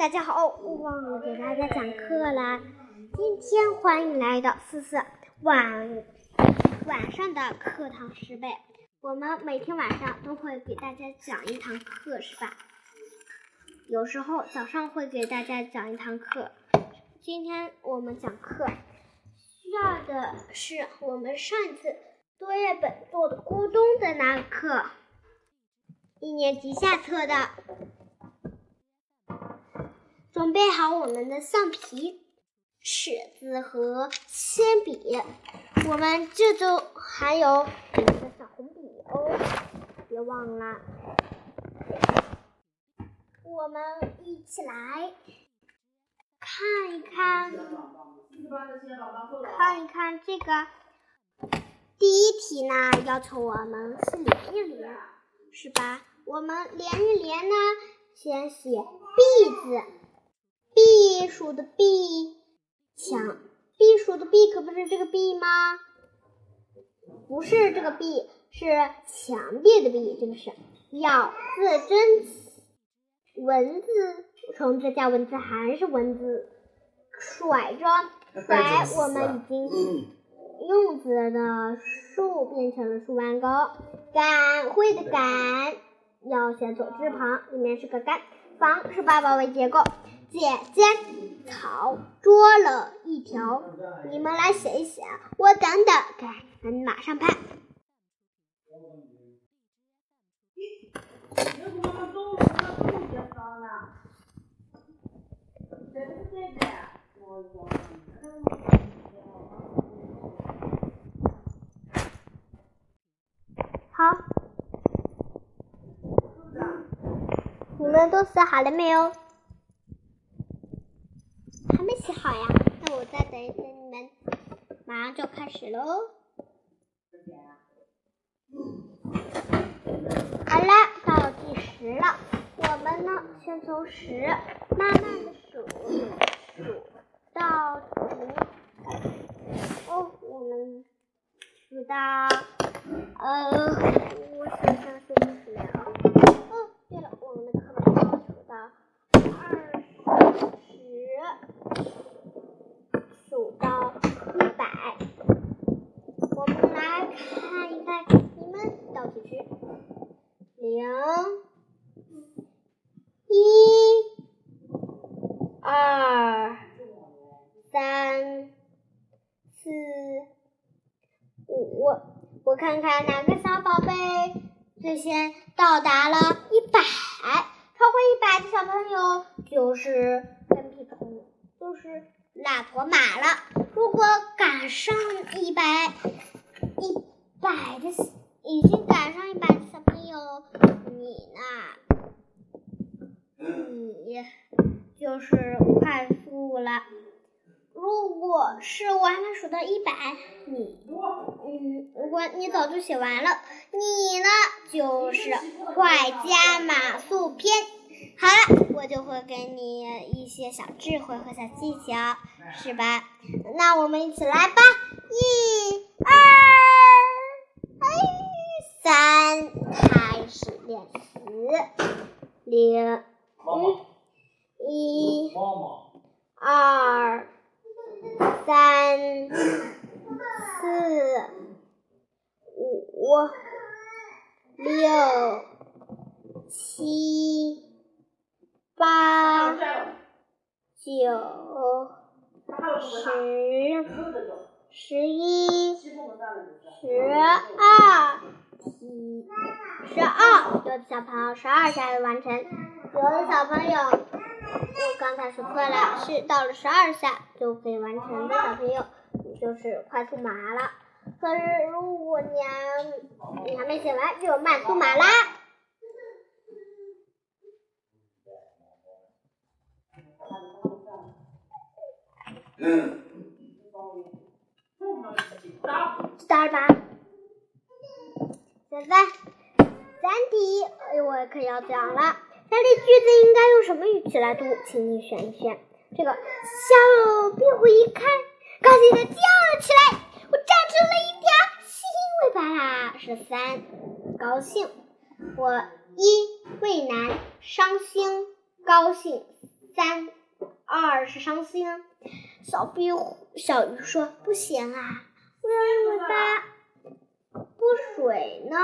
大家好，我忘了给大家讲课了。今天欢迎来到思思晚晚上的课堂十倍。我们每天晚上都会给大家讲一堂课，是吧？有时候早上会给大家讲一堂课。今天我们讲课需要的是我们上一次作业本做的咕咚的那个课，一年级下册的。准备好我们的橡皮、尺子和铅笔，我们这周还有我们的小红笔哦，别忘了。我们一起来看一看，看一看这个第一题呢，要求我们是连一连，是吧？我们连一连呢，先写 “b” 字。鼠的避，墙避鼠的避可不是这个避吗？不是这个避，是墙壁的壁，这个是咬字真文字，虫子叫文字还是文字？甩着甩，我们已经用字的树变成了树弯钩，赶会的赶要写左字旁，里面是个干，房是八宝为结构。姐姐草捉了一条，你们来写一写，我等等给，马上拍。好，你们都写好了没有？写好呀，那我再等一等你们，就开始喽。好了，倒计时了，我们呢先从十慢慢的数，数到五。哦，我们数到，呃，我想想数不出来啊。哦，对了，我们的课本上数到。数到一百，我们来看一看，你们倒计时：零、一、二、三、四、五。我看看哪个小宝贝最先到达了一百。超过一百的小朋友就是跟屁虫，就是拉驼马了。如果赶上一百一百的，已经赶上一百的小朋友，你呢？你就是快速了。如果是我还没数到一百，你，你早就写完了，你呢就是快加码速篇。好了，我就会给你一些小智慧和小技巧，是吧？那我们一起来吧，一、二、三，开始练习，零、一、二。三、四、五、六、七、八、九、十、十一、十二、十、二，有的小朋友十二下就完成，有的小朋友。我刚才说错了，是到了十二下就可以完成的小朋友，就是快速麻了。可是如果你你还没写完，就慢速马啦。start 吧。现在三题，我可要讲了。那这句子应该用什么语气来读？请你选一选。这个小壁虎一看，高兴的叫了起来：“我长出了一哈哈！”是三，高兴。我一畏难，伤心，高兴。三二是伤心。小壁虎小鱼说：“不行啊，我要用尾巴拨水呢。”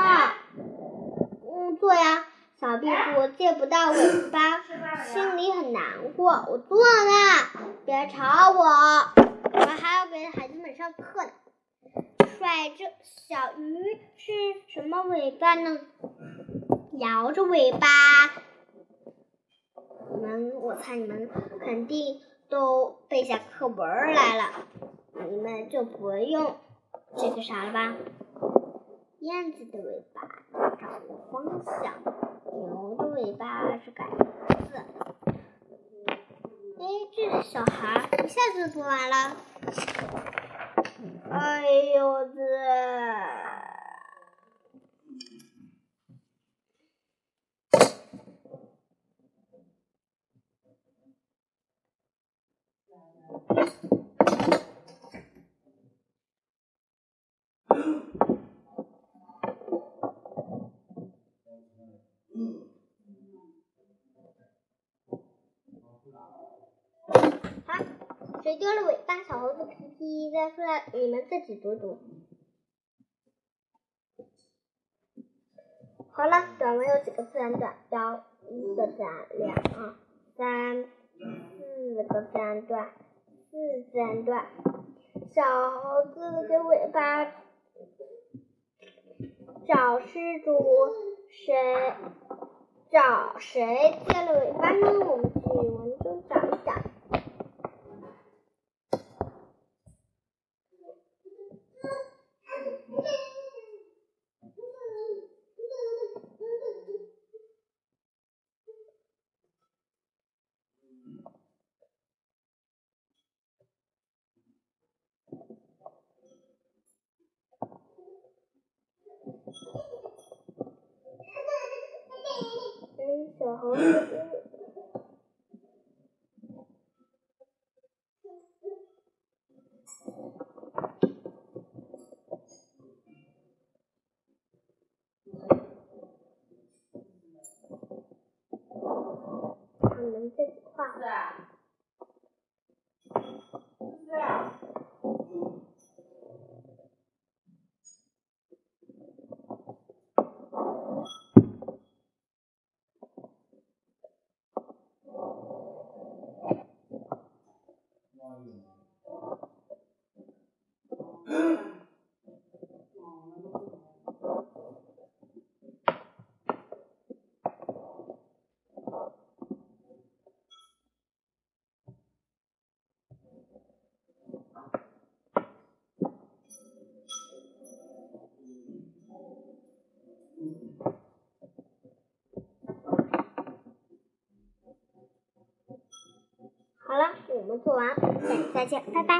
嗯，做呀。小壁虎借不到尾巴，心里很难过。我做了，别吵我，我还要给孩子们上课呢。摆着小鱼是什么尾巴呢？摇着尾巴。你们，我猜你们肯定都背下课文来了，你们就不用这个啥了吧？燕子的尾巴掌握方向，牛的尾巴是改字。哎，这个小孩一下子就做完了。哎呦，这。谁丢了尾巴？小猴子皮皮在说：“你们自己读读。”好了，短文有几个自然段？有一个自然，两、三、四个自然段，四自然段。小猴子的尾巴找失主，谁找谁借了尾巴呢？我们去文中找一找。小红书。你们这句话。好了，我们做完，再见，拜拜。